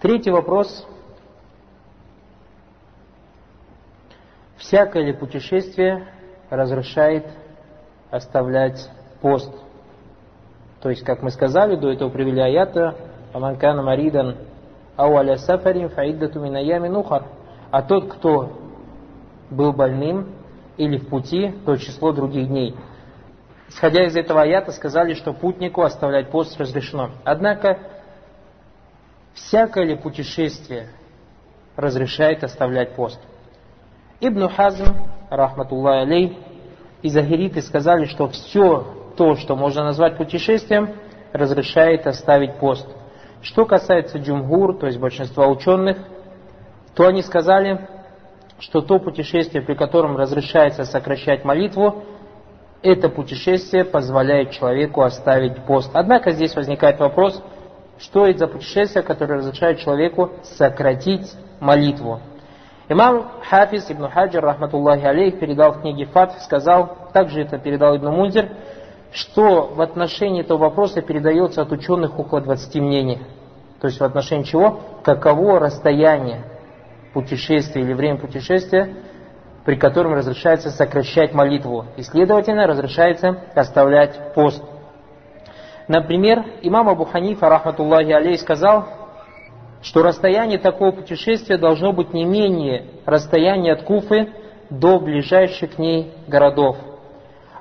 Третий вопрос. Всякое ли путешествие разрешает оставлять пост? То есть, как мы сказали, до этого привели аята «Аманкана маридан ауаля сафарин фаиддату минаями нухар». А тот, кто был больным или в пути, то число других дней. Исходя из этого аята, сказали, что путнику оставлять пост разрешено. Однако, всякое ли путешествие разрешает оставлять пост? Ибн Хазм, рахматуллах алей, и Захириты сказали, что все то, что можно назвать путешествием, разрешает оставить пост. Что касается джумгур, то есть большинства ученых, то они сказали, что то путешествие, при котором разрешается сокращать молитву, это путешествие позволяет человеку оставить пост. Однако здесь возникает вопрос, что это за путешествие, которое разрешает человеку сократить молитву. Имам Хафиз ибн Хаджар, рахматуллахи алейх, передал в книге Фатх, сказал, также это передал Ибн Мунзир, что в отношении этого вопроса передается от ученых около 20 мнений. То есть в отношении чего? Каково расстояние путешествия или время путешествия, при котором разрешается сокращать молитву. И, следовательно, разрешается оставлять пост. Например, имам Абу Ханифа, рахматуллахи алей, сказал, что расстояние такого путешествия должно быть не менее расстояния от Куфы до ближайших к ней городов.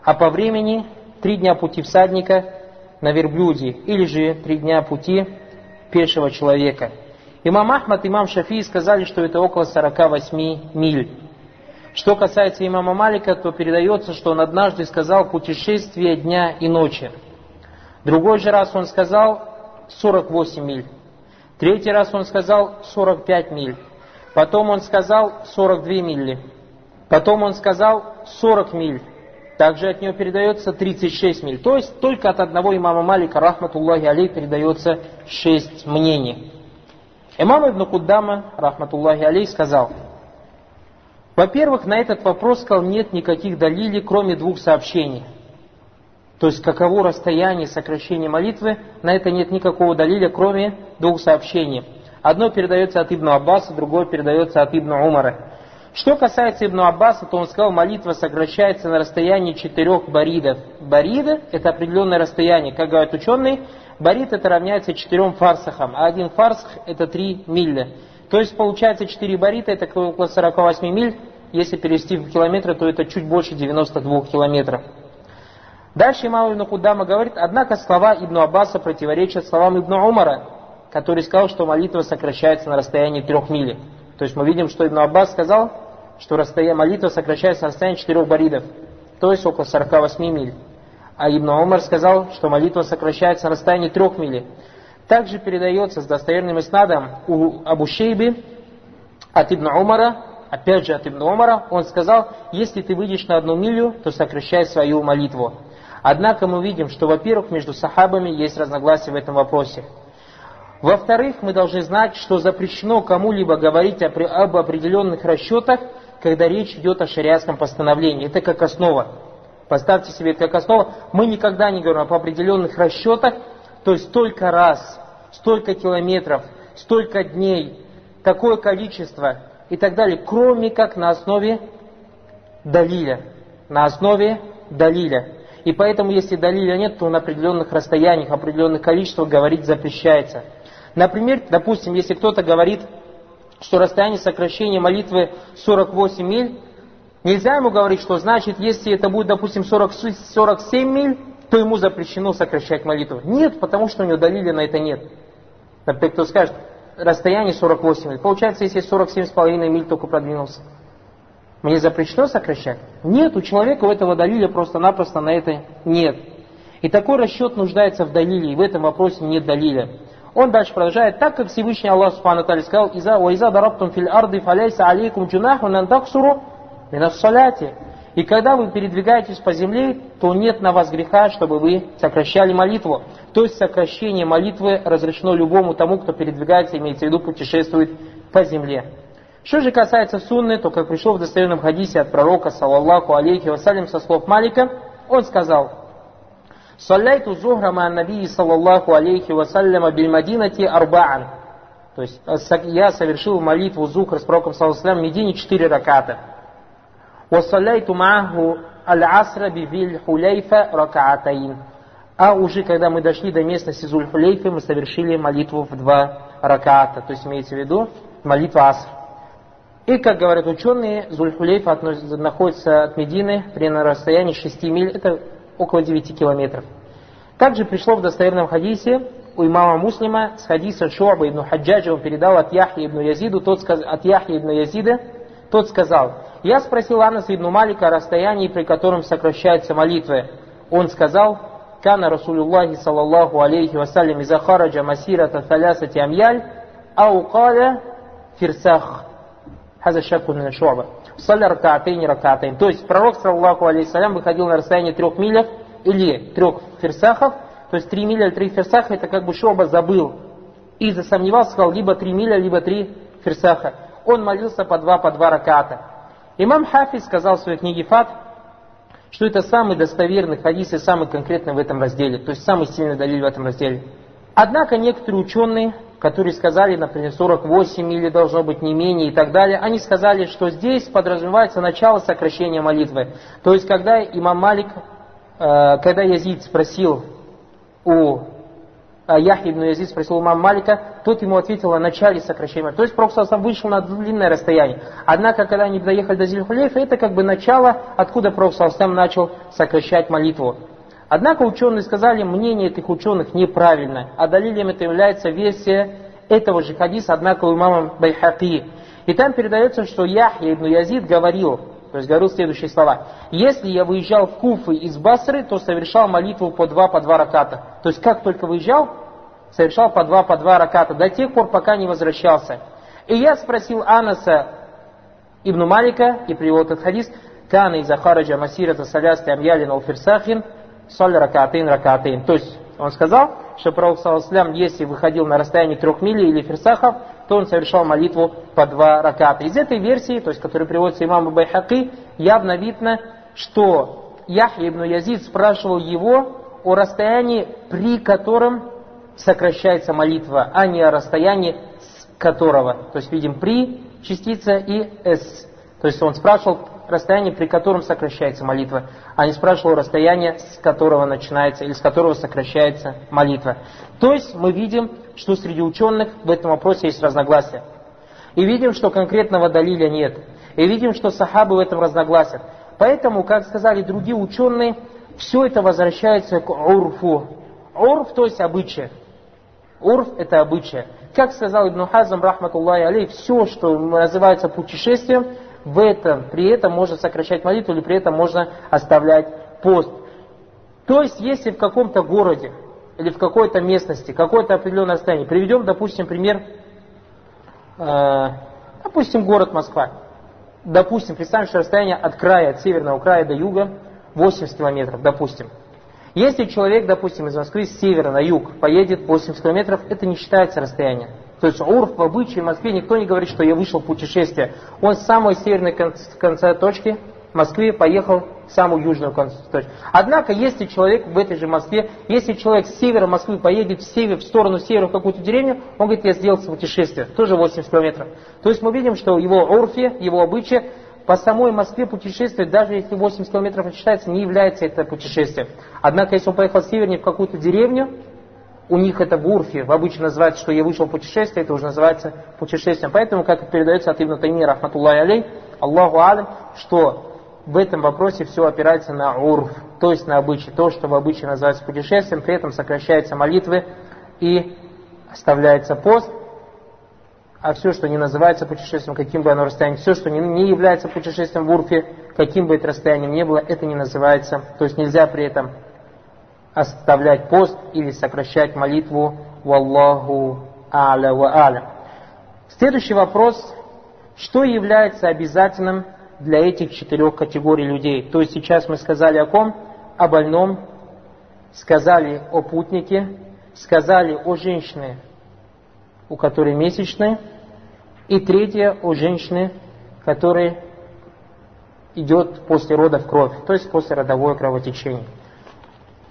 А по времени три дня пути всадника на верблюде или же три дня пути пешего человека – Имам Ахмад и имам Шафии сказали, что это около 48 миль. Что касается имама Малика, то передается, что он однажды сказал путешествие дня и ночи. Другой же раз он сказал 48 миль. Третий раз он сказал 45 миль. Потом он сказал 42 мили. Потом он сказал 40 миль. Также от него передается 36 миль. То есть только от одного имама Малика, рахматуллахи алей, передается 6 мнений. Имам Ибн Куддама, рахматуллахи алей, сказал, во-первых, на этот вопрос сказал, нет никаких далилей, кроме двух сообщений. То есть, каково расстояние сокращения молитвы, на это нет никакого далиля, кроме двух сообщений. Одно передается от Ибн Аббаса, другое передается от Ибн Умара. Что касается Ибн Аббаса, то он сказал, молитва сокращается на расстоянии четырех баридов. Барида – это определенное расстояние. Как говорят ученые, Барит это равняется четырем фарсахам, а один фарсах это три мили. То есть получается 4 барита, это около 48 миль. Если перевести в километры, то это чуть больше 92 километров. Дальше имам Ибн Кудама говорит, однако слова Ибн Аббаса противоречат словам Ибн Умара, который сказал, что молитва сокращается на расстоянии трех миль. То есть мы видим, что Ибн Аббас сказал, что расстояние молитва сокращается на расстоянии четырех баридов, то есть около 48 миль. А Ибн Умар сказал, что молитва сокращается на расстоянии трех миль. Также передается с достоверным иснадом у Абу Шейби от Ибн Умара, опять же от Ибн Умара, он сказал, если ты выйдешь на одну милю, то сокращай свою молитву. Однако мы видим, что, во-первых, между сахабами есть разногласия в этом вопросе. Во-вторых, мы должны знать, что запрещено кому-либо говорить об определенных расчетах, когда речь идет о шариатском постановлении. Это как основа. Поставьте себе это как основу. Мы никогда не говорим об определенных расчетах, то есть столько раз, столько километров, столько дней, такое количество и так далее, кроме как на основе далиля. На основе далиля. И поэтому, если далиля нет, то на определенных расстояниях, определенных количествах говорить запрещается. Например, допустим, если кто-то говорит, что расстояние сокращения молитвы 48 миль, Нельзя ему говорить, что значит, если это будет, допустим, 40, 47 миль, то ему запрещено сокращать молитву. Нет, потому что у него далили на это нет. Например, кто скажет, расстояние 48 миль. Получается, если 47,5 миль только продвинулся. Мне запрещено сокращать? Нет, у человека у этого далиля просто-напросто на это нет. И такой расчет нуждается в далиле, и в этом вопросе нет далиля. Он дальше продолжает, так как Всевышний Аллах Субхану сказал, «Иза ваиза дарабтум фил арды фаляйса алейкум джунаху нантаксуру минассаляти. И когда вы передвигаетесь по земле, то нет на вас греха, чтобы вы сокращали молитву. То есть сокращение молитвы разрешено любому тому, кто передвигается, имеется в виду путешествует по земле. Что же касается сунны, то как пришло в достоверном хадисе от пророка, саллаллаху алейхи вассалям, со слов Малика, он сказал, «Салляйту зухра ма набии, саллаллаху алейхи вассаляма, бильмадинати арбаан». То есть э, я совершил молитву зухра с пророком, саллаллаху в Медине четыре раката. «Вассалляйту маху аль-асра бивиль хуляйфа ракаатаин». А уже когда мы дошли до местности Зульхулейфы, мы совершили молитву в два раката. То есть имеется в виду молитва асра. И, как говорят ученые, Зульхулейф находится от Медины при расстоянии 6 миль, это около 9 километров. Также пришло в достоверном хадисе у имама Муслима с хадиса Шуаба ибн Хаджаджа, он передал от Яхи ибн Язиду, тот сказ... от Яхи ибн Язида, тот сказал, я спросил Анаса ибн Малика о расстоянии, при котором сокращается молитва. Он сказал, Кана Расулюллахи саллаллаху алейхи вассалям изахараджа масирата талясати амьяль, аукаля фирсах. Хаза шатху мина шуаба. Саля ракаатейн и. То есть пророк, саллаху алейсалям, выходил на расстояние трех милях или трех ферсахов. То есть три миля или три ферсаха, это как бы шуаба забыл и засомневался, сказал либо три миля, либо три ферсаха. Он молился по два, по два раката. Имам Хафиз сказал в своей книге Фат, что это самый достоверный хадис и самый конкретный в этом разделе, то есть самый сильный далиль в этом разделе. Однако некоторые ученые которые сказали, например, 48 или должно быть не менее и так далее, они сказали, что здесь подразумевается начало сокращения молитвы. То есть, когда имам Малик, э, когда Язид спросил у ибн Язид спросил у мам Малика, тот ему ответил о начале сокращения. То есть Пророк вышел на длинное расстояние. Однако, когда они доехали до Зильхулейфа, это как бы начало, откуда Пророк начал сокращать молитву. Однако ученые сказали, мнение этих ученых неправильно, а далилем это является версия этого же хадиса, однако у имама Байхаки. И там передается, что Яхья ибн Язид говорил, то есть говорил следующие слова. Если я выезжал в Куфы из Басры, то совершал молитву по два, по два раката. То есть как только выезжал, совершал по два, по два раката, до тех пор, пока не возвращался. И я спросил Анаса Ибн Малика, и привел этот хадис, Кана из Ахараджа Масирата Салясты Амьялин Алфирсахин, Соль Ракатин Ракатин. То есть он сказал, что Пророк Саласлям, если выходил на расстояние трех миль или ферсахов, то он совершал молитву по два раката. Из этой версии, то есть, которая приводится имаму Байхаки, явно видно, что Яхья ибн Язид спрашивал его о расстоянии, при котором сокращается молитва, а не о расстоянии с которого. То есть видим при частица и с. То есть он спрашивал расстояние, при котором сокращается молитва, а не спрашивал расстояние, с которого начинается или с которого сокращается молитва. То есть мы видим, что среди ученых в этом вопросе есть разногласия. И видим, что конкретного далиля нет. И видим, что сахабы в этом разногласят. Поэтому, как сказали другие ученые, все это возвращается к урфу. Урф, то есть обычай. Урф – это обычай. Как сказал Ибн Хазам, рахматуллахи алей, все, что называется путешествием, в этом, при этом можно сокращать молитву или при этом можно оставлять пост. То есть, если в каком-то городе или в какой-то местности какое-то определенное расстояние, приведем, допустим, пример, э, допустим, город Москва. Допустим, представим, что расстояние от края, от северного края до юга 80 километров, допустим. Если человек, допустим, из Москвы с севера на юг поедет 80 километров, это не считается расстояние. То есть урф в обычае в Москве никто не говорит, что я вышел в путешествие. Он с самой северной конца точки в Москве поехал в самую южную точку. Однако, если человек в этой же Москве, если человек с севера Москвы поедет в, север, в сторону севера в какую-то деревню, он говорит, я сделал путешествие, тоже 80 километров. То есть мы видим, что его урфе, его обычае, по самой Москве путешествие, даже если 80 километров считается, не является это путешествием. Однако, если он поехал севернее в какую-то деревню, у них это в Урфе, в обычно называется, что я вышел в путешествие, это уже называется путешествием. Поэтому, как передается от Ибн Тайми, рахматуллахи алей, Аллаху алям, что в этом вопросе все опирается на урф, то есть на обычай. То, что в обычае называется путешествием, при этом сокращаются молитвы и оставляется пост, а все, что не называется путешествием, каким бы оно расстоянием, все, что не, не является путешествием в Урфе, каким бы это расстоянием ни было, это не называется, то есть нельзя при этом оставлять пост или сокращать молитву «Валлаху а'ля ва а'ля». Следующий вопрос. Что является обязательным для этих четырех категорий людей? То есть сейчас мы сказали о ком? О больном, сказали о путнике, сказали о женщине, у которой месячные, и третье о женщине, которой идет после родов кровь, то есть после родовое кровотечение.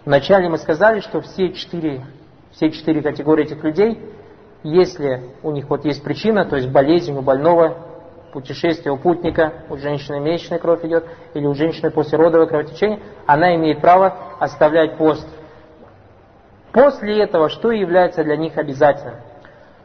Вначале мы сказали, что все четыре, все четыре категории этих людей если у них вот есть причина, то есть болезнь у больного, путешествие у путника, у женщины месячная кровь идет, или у женщины послеродовое кровотечение, она имеет право оставлять пост. После этого, что является для них обязательным?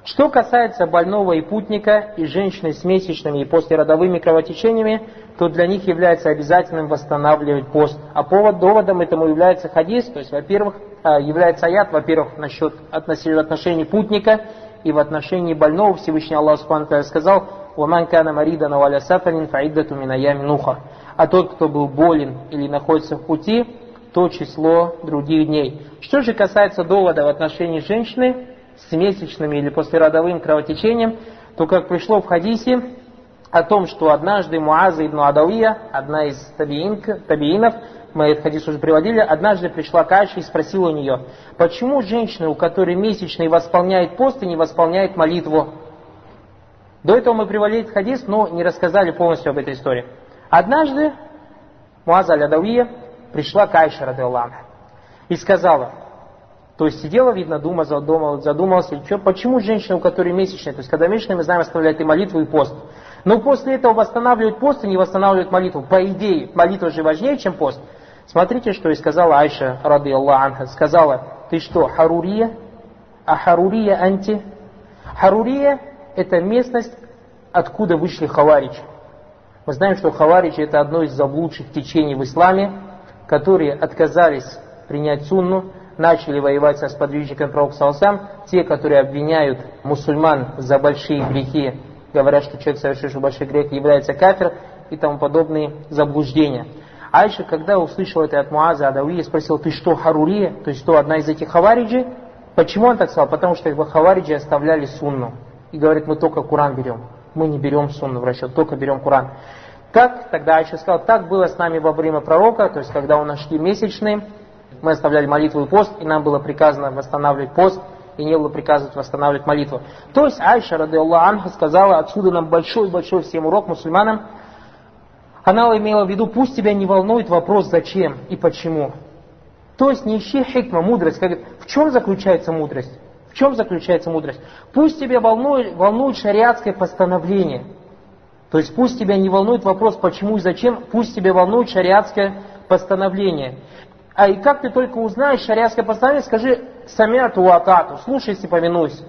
Что касается больного и путника, и женщины с месячными и послеродовыми кровотечениями, то для них является обязательным восстанавливать пост. А повод, доводом этому является хадис, то есть, во-первых, а, является аят, во-первых, насчет отношений путника и в отношении больного Всевышний Аллах Субхану сказал, «Ваман кана маридан валя сафарин фаиддату минаями нуха». А тот, кто был болен или находится в пути, то число других дней. Что же касается довода в отношении женщины с месячными или послеродовым кровотечением, то как пришло в хадисе о том, что однажды Муаза ибн Адавия, одна из табиинов, мы этот хадис уже приводили, однажды пришла к Айше и спросила у нее, почему женщина, у которой месячный восполняет пост и не восполняет молитву? До этого мы приводили этот хадис, но не рассказали полностью об этой истории. Однажды Муаза аль-Адавия пришла к Айше, и сказала, то есть сидела, видно, дума, задумалась, задумалась, что, почему женщина, у которой месячная, то есть когда месячная, мы знаем, оставляет и молитву, и пост. Но после этого восстанавливать пост и не восстанавливать молитву. По идее, молитва же важнее, чем пост. Смотрите, что и сказала Айша, рады Аллах Сказала, ты что, Харурия? А Харурия анти? Харурия – это местность, откуда вышли хаваричи. Мы знаем, что хаваричи – это одно из заблудших течений в исламе, которые отказались принять сунну, начали воевать со сподвижниками пророка Салсам, те, которые обвиняют мусульман за большие грехи, говорят, что человек, совершивший большой грех, является кафир и тому подобные заблуждения. Айша, когда услышала это от Муаза Адауи, спросила, ты что, Харурия? То есть что, одна из этих хавариджи? Почему он так сказал? Потому что его хавариджи оставляли сунну. И говорит, мы только Куран берем. Мы не берем сунну в расчет, только берем Куран. Как тогда Айша сказал, так было с нами во время пророка, то есть когда у нас шли месячные, мы оставляли молитву и пост, и нам было приказано восстанавливать пост, и не было приказано восстанавливать молитву. То есть Айша, рады Аллах Анха, сказала, отсюда нам большой-большой всем урок мусульманам, она имела в виду, пусть тебя не волнует вопрос зачем и почему. То есть не ищи хикма, мудрость. Как, в чем заключается мудрость? В чем заключается мудрость? Пусть тебя волнует, волнует шариатское постановление – то есть пусть тебя не волнует вопрос, почему и зачем, пусть тебя волнует шариатское постановление. А и как ты только узнаешь шариатское постановление, скажи самяту атату, слушайся, повинуйся.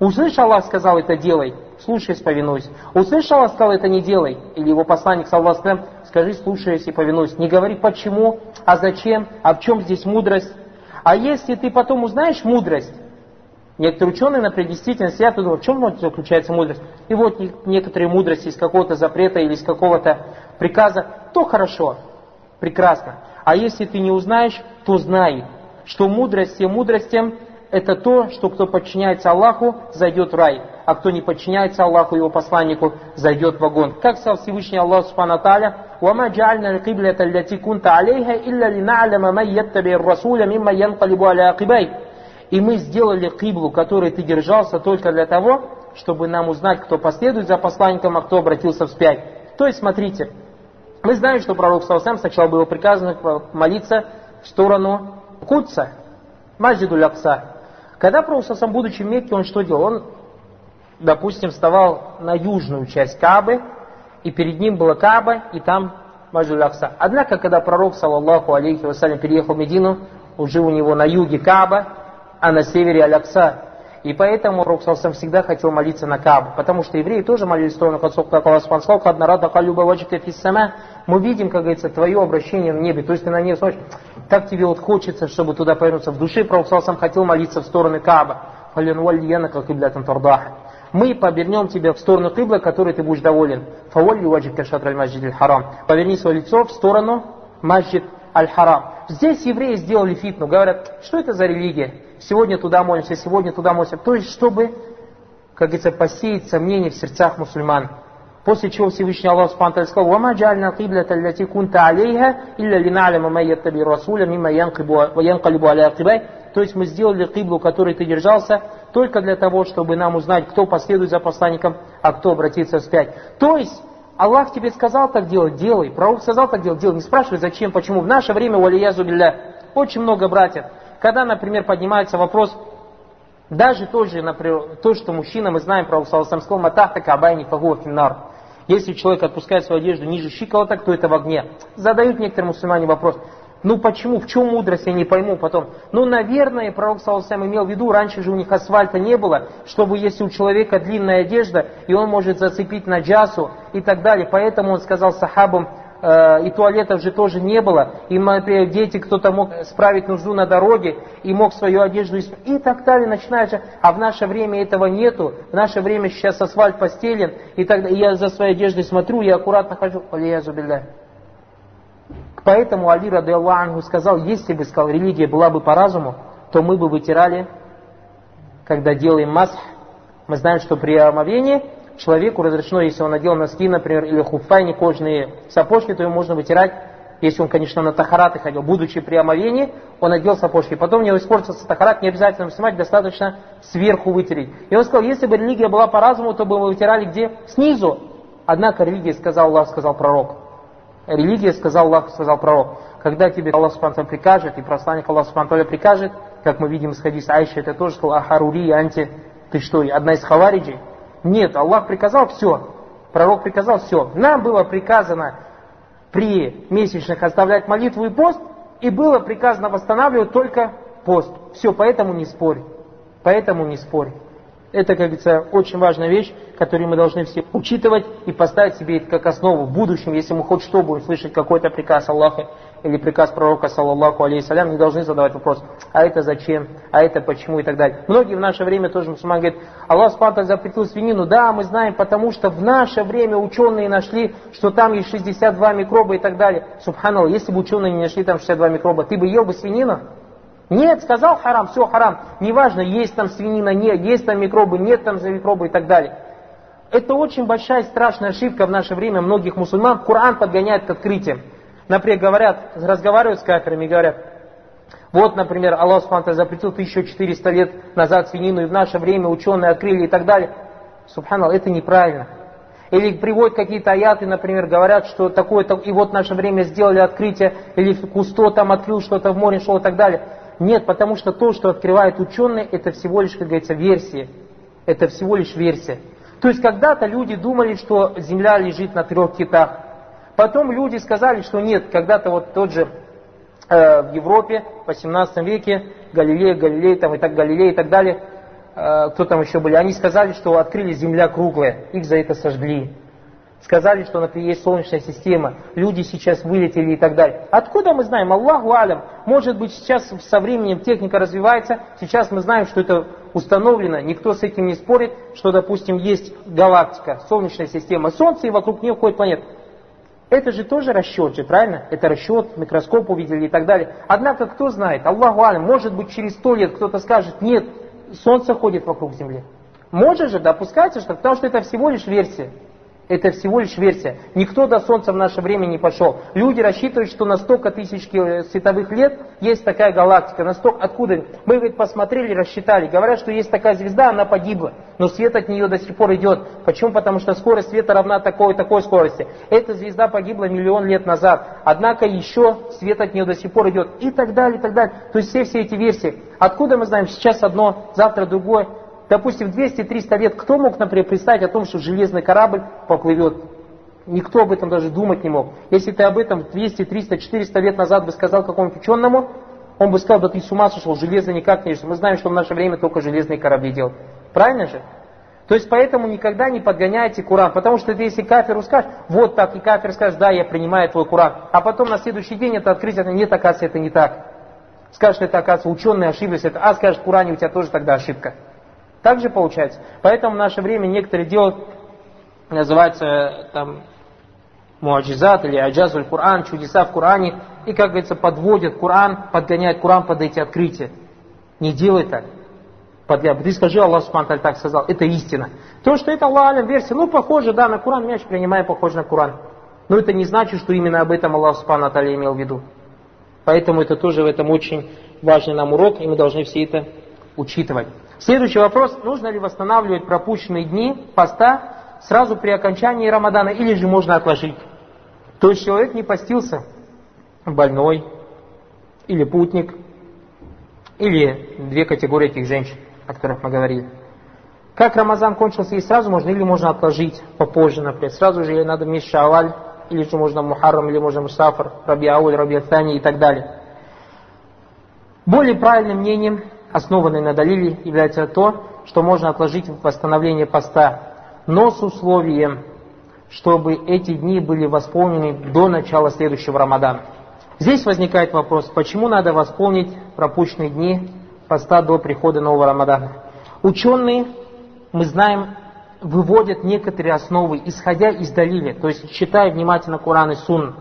Услышал Аллах сказал это делай, слушайся, повинуйся. Услышал Аллах сказал это не делай, или его посланник саллаху скажи слушайся и повинуйся. Не говори почему, а зачем, а в чем здесь мудрость. А если ты потом узнаешь мудрость, Некоторые ученые, например, действительно сидят и думают, в чем заключается мудрость. И вот некоторые мудрости из какого-то запрета или из какого-то приказа, то хорошо, прекрасно. А если ты не узнаешь, то знай, что мудрость всем мудростям это то, что кто подчиняется Аллаху, зайдет в рай, а кто не подчиняется Аллаху и его посланнику, зайдет в огонь. Как сказал Всевышний Аллах Субхану Тааля, وَمَا جَعَلْنَا الْقِبْلَةَ الَّتِي كُنْتَ عَلَيْهَا إِلَّا لِنَعْلَمَ مَنْ يَتَّبِعِ الرَّسُولَ مِمَّا يَنْقَلِبُ عَلَى عَقِبَيْهِ и мы сделали киблу, которой ты держался только для того, чтобы нам узнать, кто последует за посланником, а кто обратился вспять. То есть, смотрите, мы знаем, что пророк Саусам сначала было приказано молиться в сторону Кутса, Маджиду Лякса. Когда пророк Саусам, будучи в Мекке, он что делал? Он, допустим, вставал на южную часть Кабы, и перед ним была Каба, и там Маджиду Лякса. Однако, когда пророк, саллаллаху алейхи вассалям, переехал в Медину, уже у него на юге Каба, а на севере Алякса. И поэтому Роксалсам всегда хотел молиться на Кабу, потому что евреи тоже молились в сторону концов, как Аллах сказал, «Каднарада калюба ваджика фиссама». Мы видим, как говорится, твое обращение в небе, то есть ты на небе смотришь, так тебе вот хочется, чтобы туда повернуться. В душе Пророк хотел молиться в сторону Каба. Мы повернем тебя в сторону кибла, которой ты будешь доволен. Фавалли ваджика шатраль маджид харам. Поверни свое лицо в сторону маджид аль-харам. Здесь евреи сделали фитну, говорят, что это за религия? Сегодня туда молимся, сегодня туда молимся. То есть, чтобы, как говорится, посеять сомнения в сердцах мусульман. После чего Всевышний Аллах Субхану сказал, «Вама джальна киблята лати кунта алейха, илля лина'ляма ма яттаби расуля, мимма янкалибу аля акибай». То есть мы сделали киблу, которой ты держался, только для того, чтобы нам узнать, кто последует за посланником, а кто обратится вспять. То есть, Аллах тебе сказал так делать, делай. Пророк сказал так делать, делай. Не спрашивай, зачем, почему. В наше время, валиязу билля, очень много братьев. Когда, например, поднимается вопрос Даже тоже, например, то, что мужчина, мы знаем про Саласам сказал, матахта кабайни фагуа финнар. Если человек отпускает свою одежду ниже щиколоток, то это в огне. Задают некоторые мусульмане вопрос, ну почему, в чем мудрость, я не пойму потом. Ну, наверное, пророк Саласам имел в виду, раньше же у них асфальта не было, чтобы если у человека длинная одежда, и он может зацепить на джасу и так далее. Поэтому он сказал сахабам, Э, и туалетов же тоже не было, и, например, дети, кто-то мог справить нужду на дороге, и мог свою одежду и так далее, начинается, а в наше время этого нету, в наше время сейчас асфальт постелен, и тогда я за своей одеждой смотрю, я аккуратно хожу, Поэтому Али, рады Аллаху, сказал, если бы, сказал, религия была бы по разуму, то мы бы вытирали, когда делаем масх, мы знаем, что при омовении человеку разрешено, если он надел носки, например, или хуфайни, кожные сапожки, то ему можно вытирать, если он, конечно, на тахараты ходил, будучи при омовении, он надел сапожки. Потом у него испортился тахарат, не обязательно снимать, достаточно сверху вытереть. И он сказал, если бы религия была по разуму, то бы мы вытирали где? Снизу. Однако религия, сказал Аллах, сказал пророк. Религия, сказал Аллах, сказал пророк. Когда тебе Аллах Субтитры прикажет, и посланник Аллах Субтитры прикажет, как мы видим из хадиса Айши, это тоже сказал, ахарури, анти, ты что, одна из хавариджей, нет, Аллах приказал все. Пророк приказал все. Нам было приказано при месячных оставлять молитву и пост, и было приказано восстанавливать только пост. Все, поэтому не спорь. Поэтому не спорь. Это, как говорится, очень важная вещь, которую мы должны все учитывать и поставить себе это как основу в будущем, если мы хоть что будем слышать какой-то приказ Аллаха или приказ пророка, саллаллаху алейхиссалям, не должны задавать вопрос, а это зачем, а это почему и так далее. Многие в наше время тоже мусульмане говорят, Аллах Спанта запретил свинину, да, мы знаем, потому что в наше время ученые нашли, что там есть 62 микроба и так далее. Субханаллах, если бы ученые не нашли там 62 микроба, ты бы ел бы свинину? Нет, сказал харам, все харам. Неважно, есть там свинина, нет, есть там микробы, нет там микробы и так далее. Это очень большая страшная ошибка в наше время многих мусульман. Коран подгоняет к открытиям. Например, говорят, разговаривают с кафирами и говорят, вот, например, Аллах Субхану запретил 1400 лет назад свинину, и в наше время ученые открыли и так далее. Субханаллах, это неправильно. Или приводят какие-то аяты, например, говорят, что такое-то, и вот в наше время сделали открытие, или Кусто там открыл что-то в море, шло и так далее. Нет, потому что то, что открывают ученые, это всего лишь, как говорится, версия. Это всего лишь версия. То есть когда-то люди думали, что Земля лежит на трех китах. Потом люди сказали, что нет, когда-то вот тот же э, в Европе в 18 веке, Галилей, Галилей, там и так Галилей и так далее, э, кто там еще были, они сказали, что открыли Земля круглая, их за это сожгли. Сказали, что, например, есть Солнечная система, люди сейчас вылетели и так далее. Откуда мы знаем? Аллаху алям. Может быть, сейчас со временем техника развивается, сейчас мы знаем, что это установлено, никто с этим не спорит, что, допустим, есть галактика, Солнечная система, Солнце, и вокруг нее ходит планета. Это же тоже расчет же, правильно? Это расчет, микроскоп увидели и так далее. Однако, кто знает, Аллаху алям, может быть, через сто лет кто-то скажет, нет, Солнце ходит вокруг Земли. Может же допускается, что, потому что это всего лишь версия. Это всего лишь версия. Никто до Солнца в наше время не пошел. Люди рассчитывают, что на столько тысяч световых лет есть такая галактика. На столько, откуда? Мы ведь посмотрели, рассчитали. Говорят, что есть такая звезда, она погибла. Но свет от нее до сих пор идет. Почему? Потому что скорость света равна такой такой скорости. Эта звезда погибла миллион лет назад. Однако еще свет от нее до сих пор идет. И так далее, и так далее. То есть все, все эти версии. Откуда мы знаем? Сейчас одно, завтра другое допустим, 200-300 лет, кто мог, например, представить о том, что железный корабль поплывет? Никто об этом даже думать не мог. Если ты об этом 200, 300, 400 лет назад бы сказал какому-нибудь ученому, он бы сказал, да ты с ума сошел, железо никак не Мы знаем, что в наше время только железные корабли делают. Правильно же? То есть поэтому никогда не подгоняйте Куран, потому что если кафиру скажешь, вот так, и кафир скажет, да, я принимаю твой Куран, а потом на следующий день это открытие, нет, оказывается, это не так. Скажешь, это оказывается, ученые ошиблись, это, а скажешь, в Куране у тебя тоже тогда ошибка. Так же получается. Поэтому в наше время некоторые делают, называется там муаджизат или аджазуль Кур'ан, чудеса в Коране, и, как говорится, подводят Коран, подгоняют Коран под эти открытия. Не делай так. Подля... Ты скажи, Аллах Субхану так сказал, это истина. То, что это Аллах Алям версия, ну, похоже, да, на Коран, мяч принимаю, похоже на Коран. Но это не значит, что именно об этом Аллах Субхану имел в виду. Поэтому это тоже в этом очень важный нам урок, и мы должны все это учитывать. Следующий вопрос. Нужно ли восстанавливать пропущенные дни поста сразу при окончании Рамадана или же можно отложить? То есть человек не постился, больной или путник, или две категории этих женщин. о которых мы говорили. Как Рамазан кончился, и сразу можно, или можно отложить попозже, например. Сразу же или надо месяц Шаваль, или же можно Мухаррам, или можно Мусафар, Раби Ауль, Раби Аттани и так далее. Более правильным мнением, основанным на Далиле, является то, что можно отложить восстановление поста, но с условием, чтобы эти дни были восполнены до начала следующего Рамадана. Здесь возникает вопрос, почему надо восполнить пропущенные дни поста до прихода нового Рамадана. Ученые мы знаем, выводят некоторые основы, исходя из далили, то есть читая внимательно Куран и Сунн,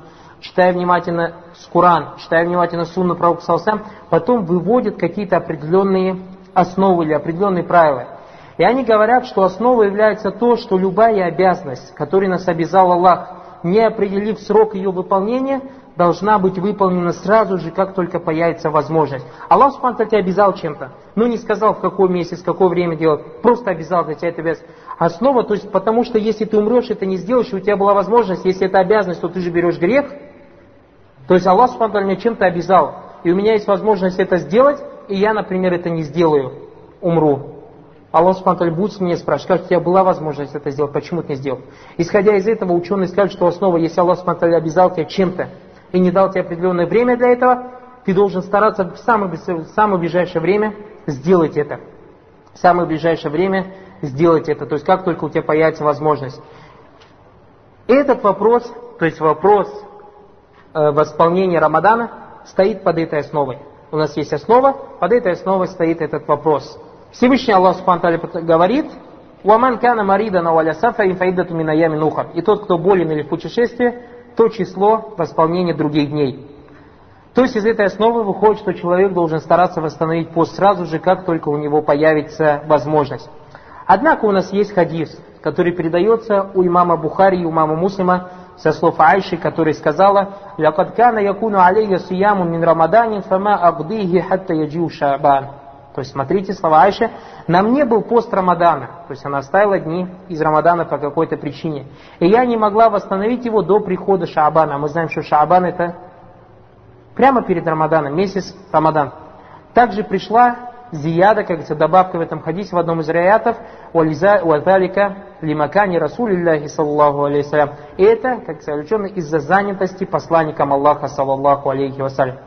читая внимательно с Куран, читая внимательно Сунну Пророка Салсам, потом выводят какие-то определенные основы или определенные правила. И они говорят, что основой является то, что любая обязанность, которой нас обязал Аллах, не определив срок ее выполнения, должна быть выполнена сразу же, как только появится возможность. Аллах Субхану тебя обязал чем-то, но не сказал, в какой месяц, в какое время делать, просто обязал тебя это обязанность. Основа, то есть потому что если ты умрешь, это не сделаешь, и у тебя была возможность, если это обязанность, то ты же берешь грех. То есть Аллах Субхану меня чем-то обязал, и у меня есть возможность это сделать, и я, например, это не сделаю, умру. Аллах Субхану будет меня спрашивать, как у тебя была возможность это сделать, почему ты не сделал. Исходя из этого, ученые скажут, что основа, если Аллах Субхану обязал тебя чем-то, и не дал тебе определенное время для этого, ты должен стараться в самое, в самое ближайшее время сделать это. В самое ближайшее время сделать это. То есть как только у тебя появится возможность. Этот вопрос, то есть вопрос э, восполнения Рамадана, стоит под этой основой. У нас есть основа, под этой основой стоит этот вопрос. Всевышний Аллах Субхану говорит, «Уаман кана марида на валя инфаидату минаями нуха». И тот, кто болен или в путешествии, то число восполнения других дней. То есть из этой основы выходит, что человек должен стараться восстановить пост сразу же, как только у него появится возможность. Однако у нас есть хадис, который передается у имама Бухари и у имама Муслима со слов Айши, которая сказала «Лякад кана якуну алейя сияму мин рамаданин фама агдихи хатта яджиу шабан». То есть, смотрите слова Айши. На мне был пост Рамадана. То есть, она оставила дни из Рамадана по какой-то причине. И я не могла восстановить его до прихода Шаабана. Мы знаем, что Шаабан это прямо перед Рамаданом, месяц Рамадан. Также пришла зияда, как говорится, добавка в этом хадисе в одном из раятов, «Уазалика лимакани Расулиллахи саллаллаху алейхи И это, как говорится, из-за занятости посланником Аллаха саллаллаху алейхи вассалям.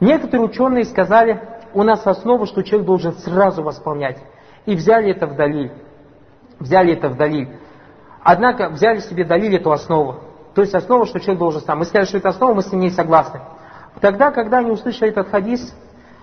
Некоторые ученые сказали, у нас основа, что человек должен сразу восполнять. И взяли это в далиль. Взяли это в далиль. Однако взяли себе далиль эту основу. То есть основа, что человек должен сам. Мы сказали, что это основа, мы с ней согласны. Тогда, когда они услышали этот хадис,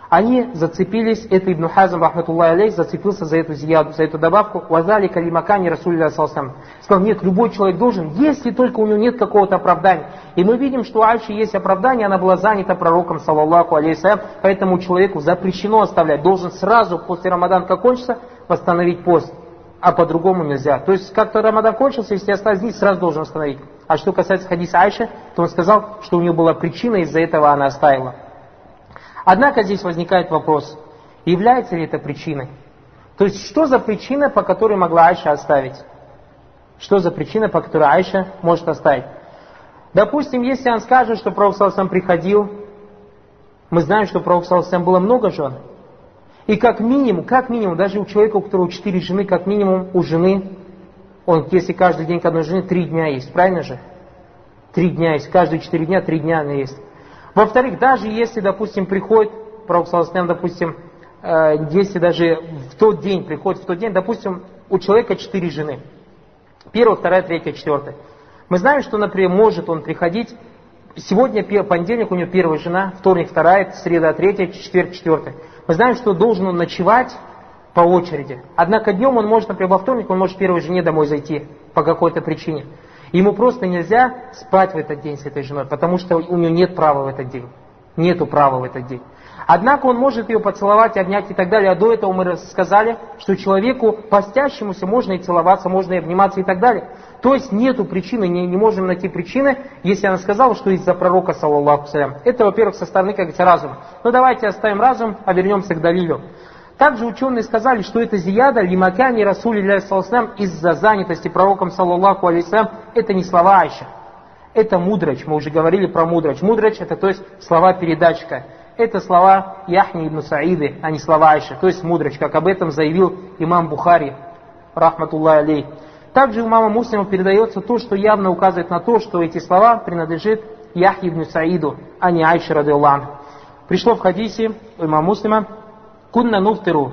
они зацепились, это Ибн Хазм, рахматуллах алейх, зацепился за эту зияду, за эту добавку, вазали калимакани Расулля Салсам. Сказал, нет, любой человек должен, если только у него нет какого-то оправдания. И мы видим, что у Альши есть оправдание, она была занята пророком, саллаллаху алейхиссалям, поэтому человеку запрещено оставлять, должен сразу после Рамадан, как кончится, восстановить пост. А по-другому нельзя. То есть, как-то Рамадан кончился, если остался здесь, сразу должен остановить. А что касается хадиса Айши, то он сказал, что у нее была причина, из-за этого она оставила. Однако здесь возникает вопрос, является ли это причиной? То есть, что за причина, по которой могла Айша оставить? Что за причина, по которой Айша может оставить? Допустим, если он скажет, что Пророк Салсам приходил, мы знаем, что Пророк Салсам было много жен. И как минимум, как минимум, даже у человека, у которого четыре жены, как минимум у жены, он, если каждый день к одной жене, три дня есть, правильно же? Три дня есть, каждые четыре дня, три дня она есть. Во-вторых, даже если, допустим, приходит, Пророк допустим, э, если даже в тот день, приходит в тот день, допустим, у человека четыре жены. Первая, вторая, третья, четвертая. Мы знаем, что, например, может он приходить, сегодня понедельник у него первая жена, вторник вторая, среда третья, четверг четвертая. Мы знаем, что должен он ночевать по очереди. Однако днем он может, например, во вторник, он может первой жене домой зайти по какой-то причине. Ему просто нельзя спать в этот день с этой женой, потому что у него нет права в этот день. Нету права в этот день. Однако он может ее поцеловать, обнять и так далее. А до этого мы сказали, что человеку постящемуся можно и целоваться, можно и обниматься и так далее. То есть нету причины, не, не можем найти причины, если она сказала, что из-за пророка, саллаллаху салям. Это, во-первых, со стороны, как говорится, разума. Но давайте оставим разум, а вернемся к Далилю. Также ученые сказали, что это зияда лимакяни Расули саллам из-за занятости пророком саллаллаху алейсалям, это не слова Айша. Это мудроч, мы уже говорили про мудроч. Мудроч это то есть слова передатчика. Это слова Яхни ибн Саиды, а не слова Айши, то есть мудрость, как об этом заявил имам Бухари, рахматуллах алей. Также у мама Муслима передается то, что явно указывает на то, что эти слова принадлежит Яхьи ибн Саиду, а не Айше радиаллаху. Пришло в хадисе у имама Муслима, «Кунна нуфтиру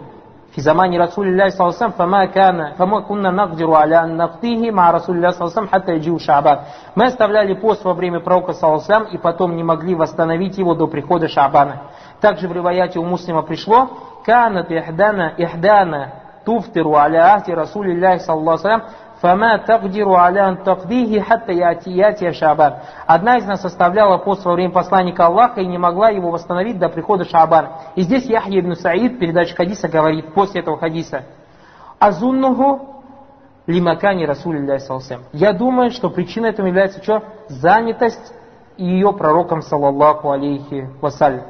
في زمان رسول الله صلى الله عليه وسلم فما كان فما كنا نقدر على أن نقضيه مع رسول الله صلى الله عليه وسلم حتى يجيء شعبان. Мы оставляли пост во время пророка саллаллаху и потом не могли восстановить его до прихода Шабана. Также в риваяте у муслима пришло «Канат ихдана ихдана туфтиру аля ахти Расулиллахи саллаллаху алейhi Фама тагдиру алян такдихи хатта яти шабан. Одна из нас составляла пост во время посланника Аллаха и не могла его восстановить до прихода Шабана. И здесь Яхья ибн Саид, передача хадиса, говорит после этого хадиса. Азуннуху лимакани Расулилля салсам. Я думаю, что причиной этому является что? Занятость ее пророком, саллаллаху алейхи вассалям.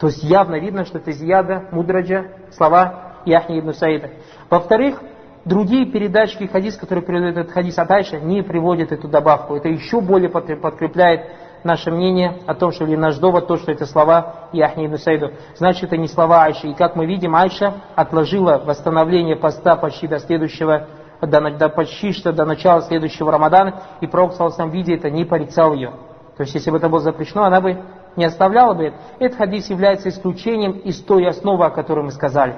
То есть явно видно, что это зияда, мудраджа, слова Яхни ибн Саида. Во-вторых, Другие передачки хадис, которые приводят этот хадис от Айши, не приводят эту добавку. Это еще более подкрепляет наше мнение о том, что наш довод, то, что это слова Яхни ибн Саиду. Значит, это не слова Айши. И как мы видим, Айша отложила восстановление поста почти до следующего, до, до, почти что до начала следующего Рамадана, и Пророк, саллаху видя это, не порицал ее. То есть, если бы это было запрещено, она бы не оставляла бы это. Этот хадис является исключением из той основы, о которой мы сказали.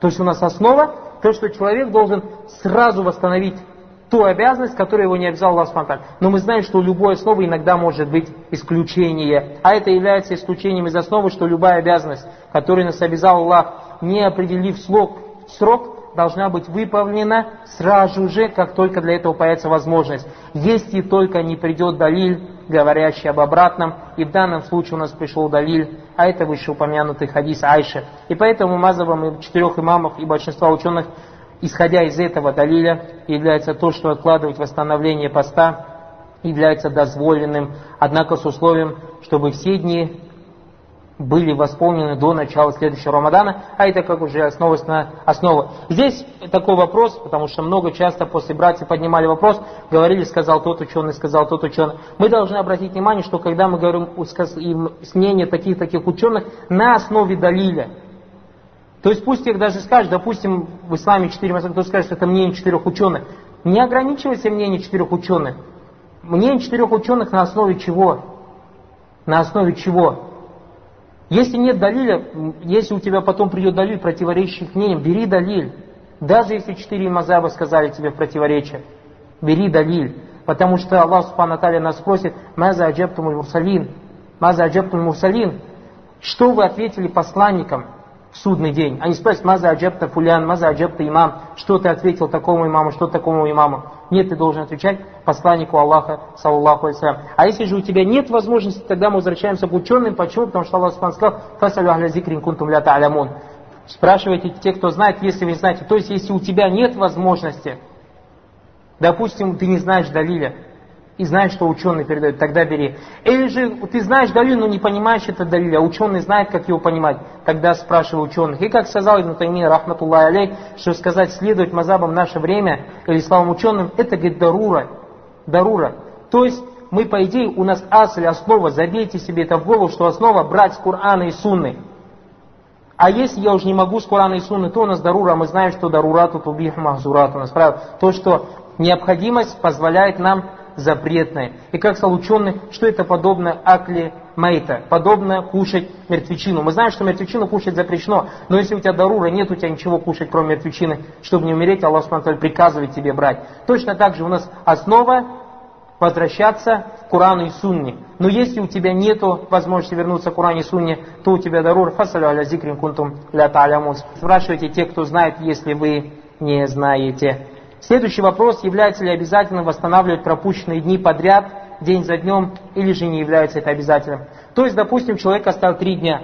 То есть у нас основа то, что человек должен сразу восстановить ту обязанность, которую его не обязал Аллах Субтитры. Но мы знаем, что любое основа иногда может быть исключение. А это является исключением из основы, что любая обязанность, которую нас обязал Аллах, не определив срок, срок должна быть выполнена сразу же, как только для этого появится возможность. Если только не придет далиль, говорящий об обратном, и в данном случае у нас пришел далиль, а это вышеупомянутый хадис Айши. И поэтому мазовым четырех имамов и большинства ученых, исходя из этого далиля, является то, что откладывать восстановление поста является дозволенным, однако с условием, чтобы все дни были восполнены до начала следующего Рамадана, а это как уже основа на основа. Здесь такой вопрос, потому что много часто после братьев поднимали вопрос, говорили, сказал тот ученый, сказал тот ученый. Мы должны обратить внимание, что когда мы говорим с мнения таких-таких ученых на основе далиля, то есть пусть их даже скажет, допустим, в исламе четыре масака, кто скажет, что это мнение четырех ученых, не ограничивается мнение четырех ученых. Мнение четырех ученых на основе чего? На основе чего? Если нет далиля, если у тебя потом придет далиль, противоречащий мнениям, бери далиль. Даже если четыре мазаба сказали тебе в противоречие, бери далиль. Потому что Аллах Субхану Таля нас спросит, «Маза аджабтум мурсалин?» «Маза аджабтум мурсалин?» Что вы ответили посланникам? В судный день. Они спросят, маза аджабта фулян, маза аджабта имам, что ты ответил такому имаму, что такому имаму. Нет, ты должен отвечать посланнику Аллаха, саллаху алейсалям. А если же у тебя нет возможности, тогда мы возвращаемся к ученым. Почему? Потому что Аллах сказал, фасалю ахля зикрин кунтум ля та'алямун. Спрашивайте те, кто знает, если вы знаете. То есть, если у тебя нет возможности, допустим, ты не знаешь Далиля, и знаешь, что ученый передает, тогда бери. Или же ты знаешь далиль, но не понимаешь это далиль, а ученый знает, как его понимать, тогда спрашивай ученых. И как сказал Ибн Таймин, рахматуллах алей, что сказать, следовать мазабам в наше время, или славам ученым, это, говорит, дарура. Дарура. То есть, мы, по идее, у нас асль, основа, забейте себе это в голову, что основа брать с Корана и Сунны. А если я уже не могу с Корана и Сунны, то у нас дарура, мы знаем, что дарура тут убих махзурат у нас правило. То, что необходимость позволяет нам запретное. И как сказал ученый, что это подобно акли майта, подобно кушать мертвечину. Мы знаем, что мертвечину кушать запрещено, но если у тебя дарура, нет у тебя ничего кушать, кроме мертвечины, чтобы не умереть, Аллах Субтитры приказывает тебе брать. Точно так же у нас основа возвращаться к Корану и Сунне. Но если у тебя нет возможности вернуться к Корану и Сунне, то у тебя дарур фасалю аля зикрин кунтум ля. Спрашивайте те, кто знает, если вы не знаете. Следующий вопрос, является ли обязательным восстанавливать пропущенные дни подряд, день за днем, или же не является это обязательным. То есть, допустим, человек оставил три дня.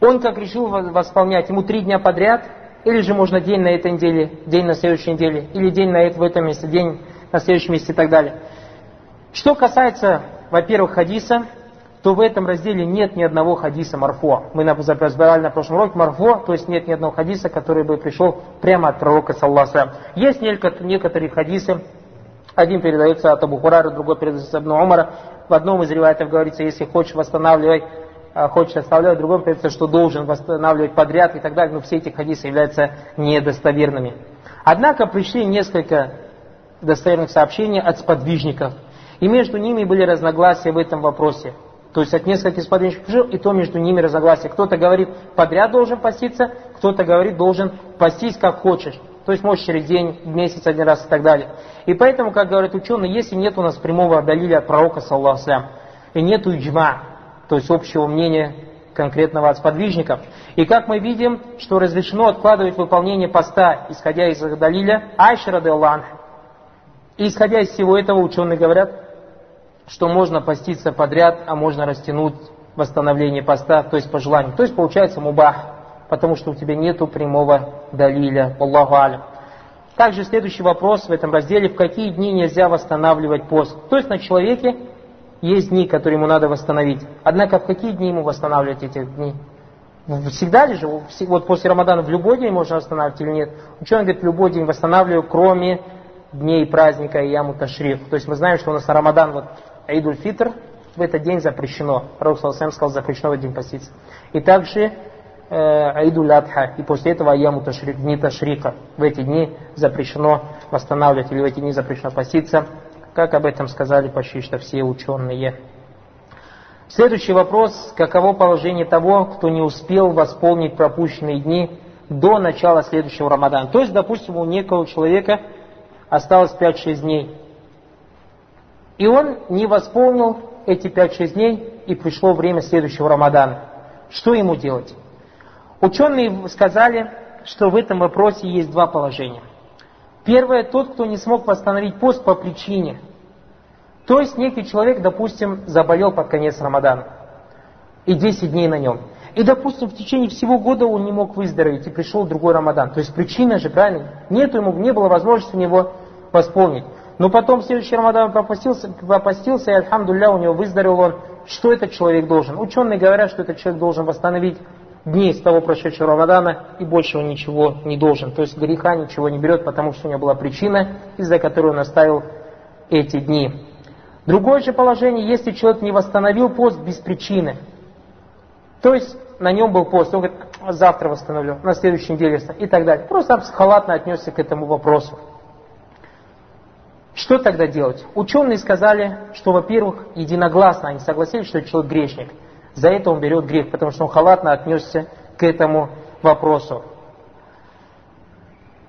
Он как решил восполнять, ему три дня подряд, или же можно день на этой неделе, день на следующей неделе, или день на это, в этом месте, день на следующем месте и так далее. Что касается, во-первых, хадиса, то в этом разделе нет ни одного хадиса марфо. Мы разбирали на прошлом уроке марфо, то есть нет ни одного хадиса, который бы пришел прямо от пророка, саллаху Есть некоторые хадисы, один передается от Абу Хурара, другой передается от Ибн Умара. В одном из ревайтов говорится, если хочешь восстанавливай, а, хочет оставлять, в другом говорится, что должен восстанавливать подряд и так далее, но все эти хадисы являются недостоверными. Однако пришли несколько достоверных сообщений от сподвижников, и между ними были разногласия в этом вопросе. То есть от нескольких сподвижников жил, и то между ними разногласия. Кто-то говорит, подряд должен поститься, кто-то говорит, должен постись как хочешь. То есть можешь через день, месяц один раз и так далее. И поэтому, как говорят ученые, если нет у нас прямого далиля от пророка, саллаху и нету иджма, то есть общего мнения конкретного от сподвижников. И как мы видим, что разрешено откладывать выполнение поста, исходя из далиля Айшара де И исходя из всего этого, ученые говорят, что можно поститься подряд, а можно растянуть восстановление поста, то есть по желанию. То есть получается мубах, потому что у тебя нету прямого далиля. Аллаху алям. Также следующий вопрос в этом разделе, в какие дни нельзя восстанавливать пост. То есть на человеке есть дни, которые ему надо восстановить. Однако в какие дни ему восстанавливать эти дни? Всегда ли же, вот после Рамадана в любой день можно восстанавливать или нет? Ученый говорит, любой день восстанавливаю, кроме дней праздника и Яму Ташриф. То есть мы знаем, что у нас на Рамадан, вот Айдуль Фитр, в этот день запрещено. Пророк Саласам сказал, запрещено в день поститься. И также э, Айдуль Адха, и после этого Яму Ташриф, дни Ташрика. В эти дни запрещено восстанавливать, или в эти дни запрещено поститься как об этом сказали почти что все ученые. Следующий вопрос. Каково положение того, кто не успел восполнить пропущенные дни до начала следующего Рамадана? То есть, допустим, у некого человека осталось 5-6 дней. И он не восполнил эти 5-6 дней, и пришло время следующего Рамадана. Что ему делать? Ученые сказали, что в этом вопросе есть два положения. Первое, тот, кто не смог восстановить пост по причине. То есть некий человек, допустим, заболел под конец Рамадана. И 10 дней на нем. И, допустим, в течение всего года он не мог выздороветь, и пришел другой Рамадан. То есть причина же, правильно? Нету ему, не было возможности у него восполнить. Но потом в следующий Рамадан пропустился, пропустился, и, альхамдулля, у него выздоровел он. Что этот человек должен? Ученые говорят, что этот человек должен восстановить дней с того прошедшего Рамадана и больше он ничего не должен. То есть греха ничего не берет, потому что у него была причина, из-за которой он оставил эти дни. Другое же положение, если человек не восстановил пост без причины. То есть на нем был пост, он говорит, завтра восстановлю, на следующей неделе и так далее. Просто халатно отнесся к этому вопросу. Что тогда делать? Ученые сказали, что, во-первых, единогласно они согласились, что человек грешник – за это он берет грех, потому что он халатно отнесся к этому вопросу.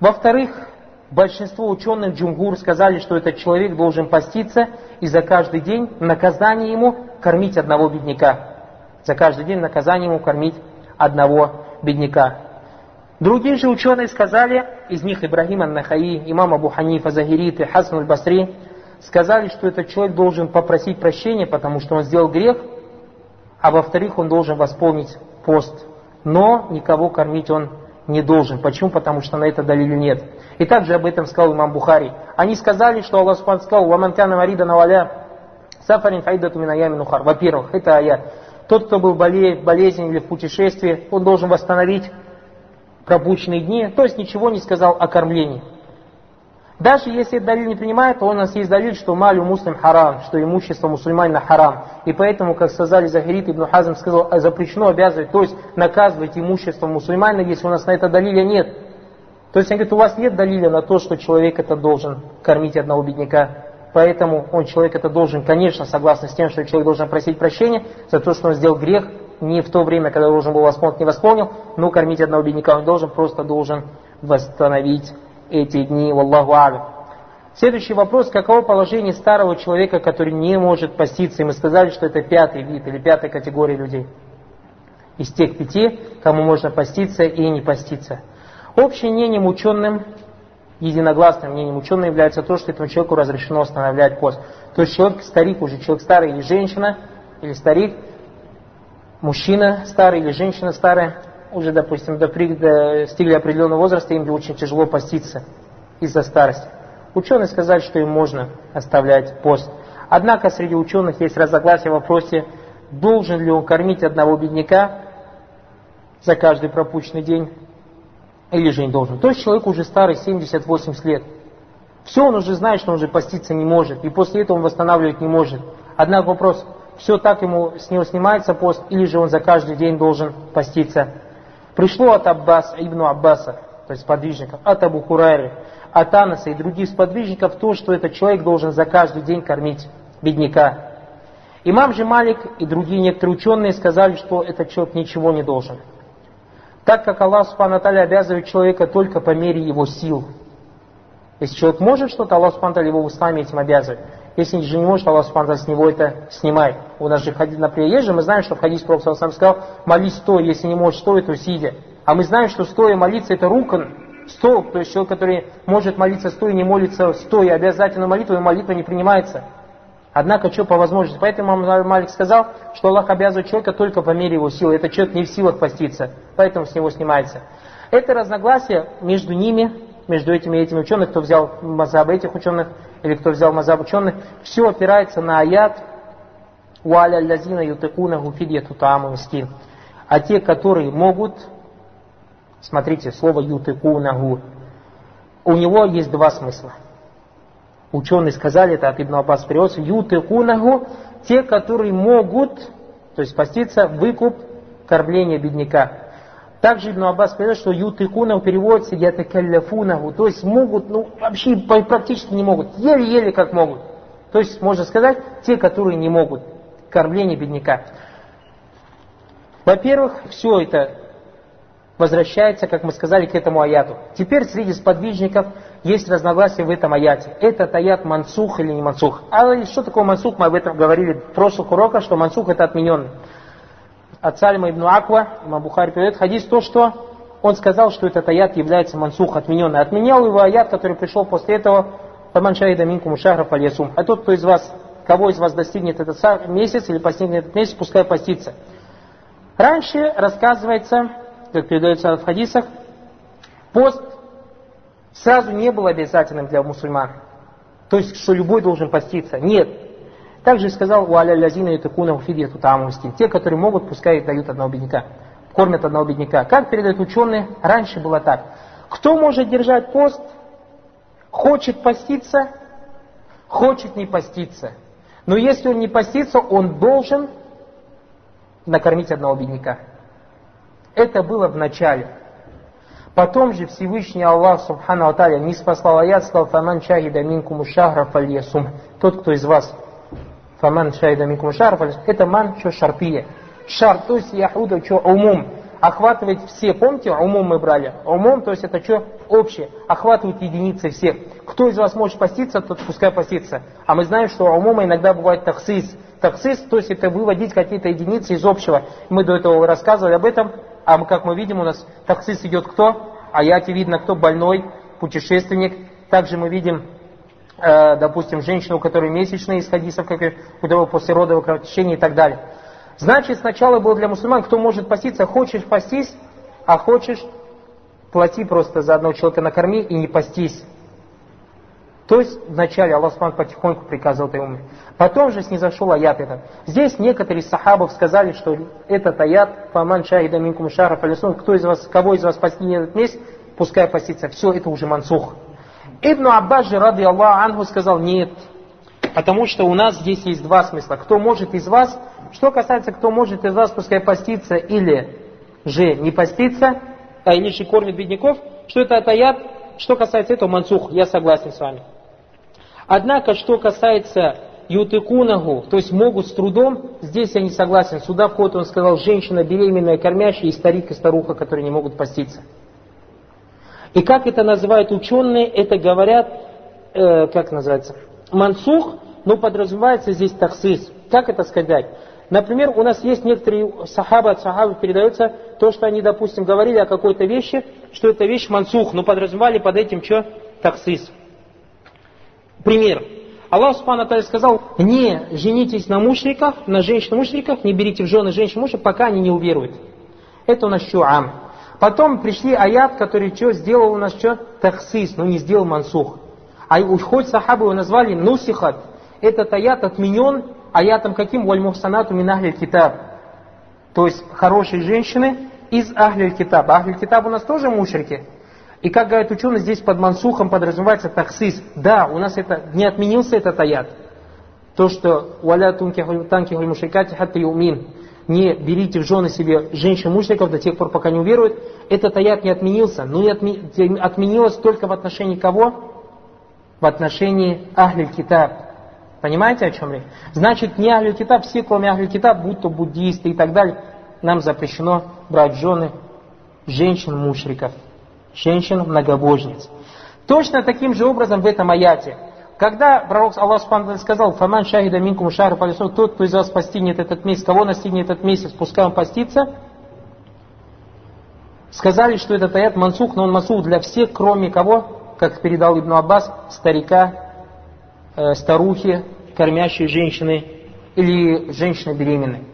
Во-вторых, большинство ученых Джумгур сказали, что этот человек должен поститься и за каждый день наказание ему кормить одного бедняка. За каждый день наказание ему кормить одного бедняка. Другие же ученые сказали, из них Ибрагим Ан-Нахаи, имам Абу Ханифа Загирит и Хасан Аль-Басри, сказали, что этот человек должен попросить прощения, потому что он сделал грех – а во-вторых, он должен восполнить пост. Но никого кормить он не должен. Почему? Потому что на это далили нет. И также об этом сказал имам Бухари. Они сказали, что Аллах Субхану сказал, «Вамантяна марида наваля сафарин файдату минаями нухар». Во-первых, это аят. Тот, кто был в болезни или в путешествии, он должен восстановить пропущенные дни, то есть ничего не сказал о кормлении. Даже если далиль не принимает, то у нас есть далиль, что малю муслим харам, что имущество мусульманина харам. И поэтому, как сказали Захарит Ибн Хазм, сказал, «А запрещено обязывать, то есть наказывать имущество мусульманина, если у нас на это далиля нет. То есть он говорит, у вас нет далиля на то, что человек это должен кормить одного бедняка. Поэтому он, человек это должен, конечно, согласно с тем, что человек должен просить прощения за то, что он сделал грех, не в то время, когда должен был восполнить, не восполнил, но кормить одного бедняка он должен, просто должен восстановить эти дни, Валлаху Алям. Следующий вопрос, каково положение старого человека, который не может поститься? И мы сказали, что это пятый вид или пятая категория людей. Из тех пяти, кому можно поститься и не поститься. Общим мнением ученым, единогласным мнением ученым является то, что этому человеку разрешено останавливать пост. То есть человек старик уже, человек старый или женщина, или старик, мужчина старый или женщина старая, уже, допустим, достигли определенного возраста, им очень тяжело поститься из-за старости. Ученые сказали, что им можно оставлять пост. Однако среди ученых есть разногласия в вопросе, должен ли он кормить одного бедняка за каждый пропущенный день, или же не должен. То есть человек уже старый, 70-80 лет. Все, он уже знает, что он уже поститься не может, и после этого он восстанавливать не может. Однако вопрос, все так ему с него снимается пост, или же он за каждый день должен поститься. Пришло от Аббас, Ибн Аббаса, то есть подвижников, от Абу Хурайры, от Анаса и других сподвижников то, что этот человек должен за каждый день кормить бедняка. Имам же Малик и другие некоторые ученые сказали, что этот человек ничего не должен. Так как Аллах Субхану обязывает человека только по мере его сил. Если человек может что-то, Аллах Субхану его исламе этим обязывает. Если же не может, Аллах Субхану с него это снимает. У нас же, например, есть же, мы знаем, что в хадисе Пророк сам сказал, молись стоя, если не можешь стоя, то сидя. А мы знаем, что стоя молиться это рукан, столб, то есть человек, который может молиться стоя, не молится стоя, обязательно молитву, и молитва не принимается. Однако, что по возможности. Поэтому Малик сказал, что Аллах обязывает человека только по мере его силы. Это человек не в силах поститься, поэтому с него снимается. Это разногласие между ними, между этими и этими учеными, кто взял мазаб этих ученых, или кто взял мазаб ученых, все опирается на аят «Уаля лазина ютекуна гуфидьяту тааму мискин». А те, которые могут, смотрите, слово ютекунагу, у него есть два смысла. Ученые сказали, это от Ибн Аббас переводится, ютекунагу, те, которые могут, то есть поститься, выкуп кормления бедняка. Также Ибн Аббас переводит, что ютыкунаху переводится ятакалляфунаху, то есть могут, ну вообще практически не могут, еле-еле как могут. То есть, можно сказать, те, которые не могут, кормление бедняка. Во-первых, все это возвращается, как мы сказали, к этому аяту. Теперь среди сподвижников есть разногласия в этом аяте. Этот аят мансух или не мансух. А что такое мансух, мы об этом говорили в прошлых уроках, что мансух это отмененный от Салима ибн Аква, имам Бухари передает хадис, то, что он сказал, что этот аят является мансух, отмененный. Отменял его аят, который пришел после этого, «Фаман шахида минкум шахра фальясум». А тот, кто из вас, кого из вас достигнет этот месяц или постигнет этот месяц, пускай постится. Раньше рассказывается, как передается в хадисах, пост сразу не был обязательным для мусульман. То есть, что любой должен поститься. Нет. Также сказал у аля лязина и такуна фидьяту тамустин. Те, которые могут, пускай дают одного бедняка. Кормят одного бедняка. Как передают ученые, раньше было так. Кто может держать пост, хочет поститься, хочет не поститься. Но если он не постится, он должен накормить одного бедняка. Это было в начале. Потом же Всевышний Аллах Субхану Аталя не спасал аят, сказал, «Фаман шахида минкуму шахра фальясум». Тот, кто из вас Фаман шайда минкум шарф, это ман что шарпия. Шар, то есть яхуда, что умум, охватывает все. Помните, умум мы брали? Умум, то есть это что общее, охватывает единицы всех. Кто из вас может поститься, тот пускай постится. А мы знаем, что умума иногда бывает таксис. Таксис, то есть это выводить какие-то единицы из общего. Мы до этого рассказывали об этом. А мы, как мы видим, у нас таксис идет кто? А яте видно, кто больной, путешественник. Также мы видим допустим, женщину, у которой месячные из хадисов, у того послеродового кровотечения и так далее. Значит, сначала было для мусульман, кто может поститься, хочешь постись, а хочешь плати просто за одного человека накорми и не постись. То есть вначале Аллах Субхану потихоньку приказывал этой уме. Потом же снизошел аят этот. Здесь некоторые сахабов сказали, что этот аят «Фаман шахида минкум шара кто из вас, кого из вас постигнет этот месяц, пускай постится». Все, это уже мансух. Ибн Аббас же, рады Аллаху Ангу, сказал, нет, потому что у нас здесь есть два смысла. Кто может из вас, что касается, кто может из вас, пускай поститься или же не поститься, а или же кормит бедняков, что это атаят, что касается этого мансух, я согласен с вами. Однако, что касается ютыкунагу, то есть могут с трудом, здесь я не согласен. Сюда входит, он сказал, женщина беременная, кормящая, и старик, и старуха, которые не могут поститься. И как это называют ученые, это говорят, э, как называется, мансух, но подразумевается здесь таксис. Как это сказать? Например, у нас есть некоторые сахабы от сахабов передается то, что они, допустим, говорили о какой-то вещи, что это вещь мансух, но подразумевали под этим что? Таксис. Пример. Аллах Субхану сказал, не женитесь на мушриках, на женщин-мушриках, не берите в жены женщин-мушриков, пока они не уверуют. Это у нас шуам. Потом пришли аят, который что сделал у нас что? Тахсис, но не сделал мансух. А хоть сахабы его назвали нусихат, этот аят отменен аятом каким? Вальмухсанату мин ахлиль китаб. То есть хорошие женщины из ахлиль китаб. Ахлиль китаб у нас тоже мушрики. И как говорят ученые, здесь под мансухом подразумевается таксис. Да, у нас это не отменился этот аят. То, что «Валя танки мушрикати хатта юмин» не берите в жены себе женщин мушриков до тех пор, пока не уверуют, этот аят не отменился, но и отменилось только в отношении кого? В отношении Ахль Китаб. Понимаете, о чем речь? Значит, не Ахль Китаб, все, кроме Ахль Китаб, будь то буддисты и так далее, нам запрещено брать жены женщин-мушриков, женщин-многобожниц. Точно таким же образом в этом аяте. Когда пророк Аллах Субхану сказал, «Фаман шахида минкум шахр палису», тот, кто из вас постигнет этот месяц, кого настигнет этот месяц, пускай он постится, сказали, что этот аят мансух, но он мансух для всех, кроме кого, как передал Ибн Аббас, старика, э, старухи, кормящие женщины или женщины беременные.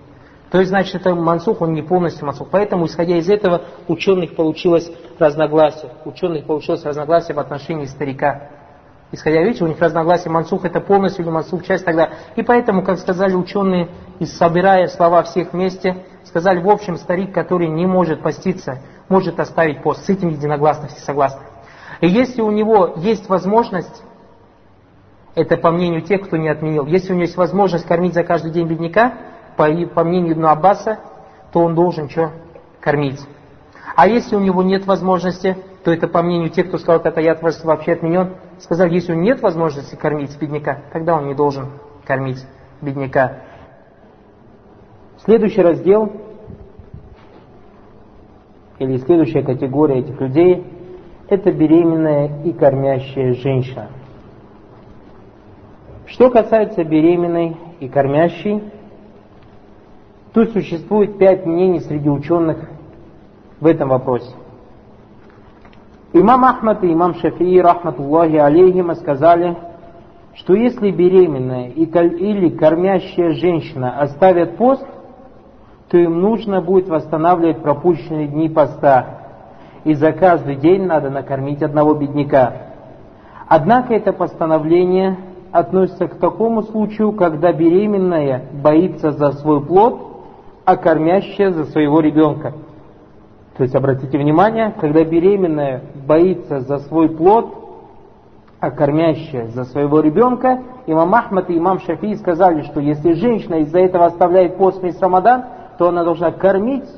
То есть, значит, это мансух, он не полностью мансух. Поэтому, исходя из этого, ученых получилось разногласие. Ученых получилось разногласие в отношении старика. Исходя, видите, у них разногласие, мансух это полностью или мансух часть тогда. И поэтому, как сказали ученые, и собирая слова всех вместе, сказали, в общем, старик, который не может поститься, может оставить пост. С этим единогласно все согласны. И если у него есть возможность, это по мнению тех, кто не отменил, если у него есть возможность кормить за каждый день бедняка, по, по мнению Ибн Аббаса, то он должен что? Кормить. А если у него нет возможности, то это по мнению тех, кто сказал, этот аят вообще отменен, сказали, если у него нет возможности кормить бедняка, тогда он не должен кормить бедняка. Следующий раздел, или следующая категория этих людей, это беременная и кормящая женщина. Что касается беременной и кормящей, то существует пять мнений среди ученых в этом вопросе. Имам Ахмад и имам Шафии, рахматуллахи алейхима, сказали, что если беременная или кормящая женщина оставят пост, то им нужно будет восстанавливать пропущенные дни поста, и за каждый день надо накормить одного бедняка. Однако это постановление относится к такому случаю, когда беременная боится за свой плод, а кормящая за своего ребенка – то есть, обратите внимание, когда беременная боится за свой плод, а кормящая за своего ребенка, имам Ахмад и имам Шафии сказали, что если женщина из-за этого оставляет пост весь Рамадан, то она должна кормить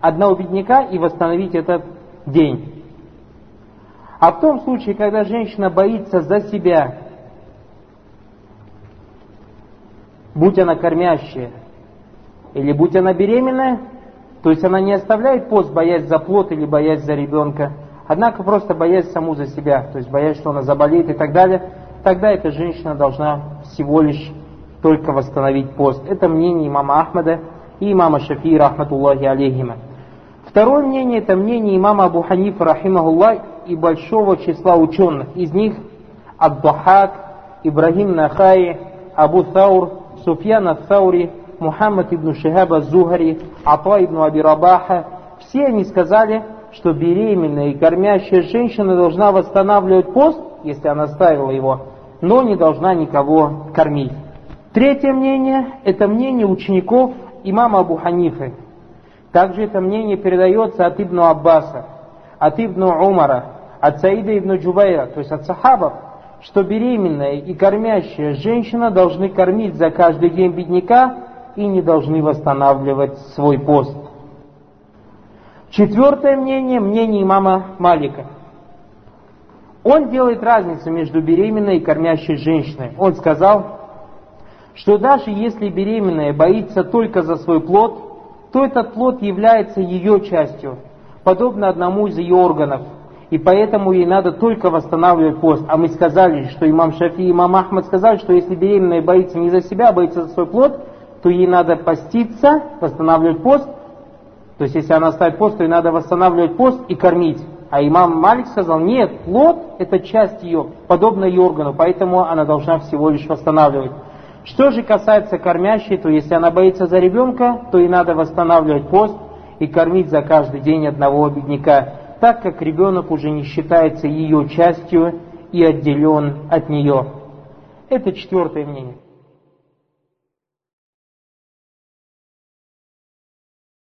одного бедняка и восстановить этот день. А в том случае, когда женщина боится за себя, будь она кормящая или будь она беременная, то есть она не оставляет пост, боясь за плод или боясь за ребенка, однако просто боясь саму за себя, то есть боясь, что она заболеет и так далее, тогда эта женщина должна всего лишь только восстановить пост. Это мнение имама Ахмада и имама Шафии, рахматуллахи алейхима. Второе мнение, это мнение имама Абу Ханифа, рахимахуллах, и большого числа ученых. Из них Абдухак, Ибрагим Нахаи, Абу Thаур, Суфьян Ат-Thаури, Мухаммад ибн Шихаба Зухари, Апа ибн Аби Рабаха, все они сказали, что беременная и кормящая женщина должна восстанавливать пост, если она ставила его, но не должна никого кормить. Третье мнение – это мнение учеников имама Абу Ханифы. Также это мнение передается от Ибн Аббаса, от Ибн Умара, от Саида ибн Джубайра, то есть от сахабов, что беременная и кормящая женщина должны кормить за каждый день бедняка и не должны восстанавливать свой пост. Четвертое мнение, мнение имама Малика. Он делает разницу между беременной и кормящей женщиной. Он сказал, что даже если беременная боится только за свой плод, то этот плод является ее частью, подобно одному из ее органов. И поэтому ей надо только восстанавливать пост. А мы сказали, что имам Шафи и имам Ахмад сказали, что если беременная боится не за себя, а боится за свой плод, то ей надо поститься, восстанавливать пост. То есть, если она ставит пост, то ей надо восстанавливать пост и кормить. А имам Малик сказал, нет, плод – это часть ее, подобно ее органу, поэтому она должна всего лишь восстанавливать. Что же касается кормящей, то если она боится за ребенка, то ей надо восстанавливать пост и кормить за каждый день одного бедняка, так как ребенок уже не считается ее частью и отделен от нее. Это четвертое мнение.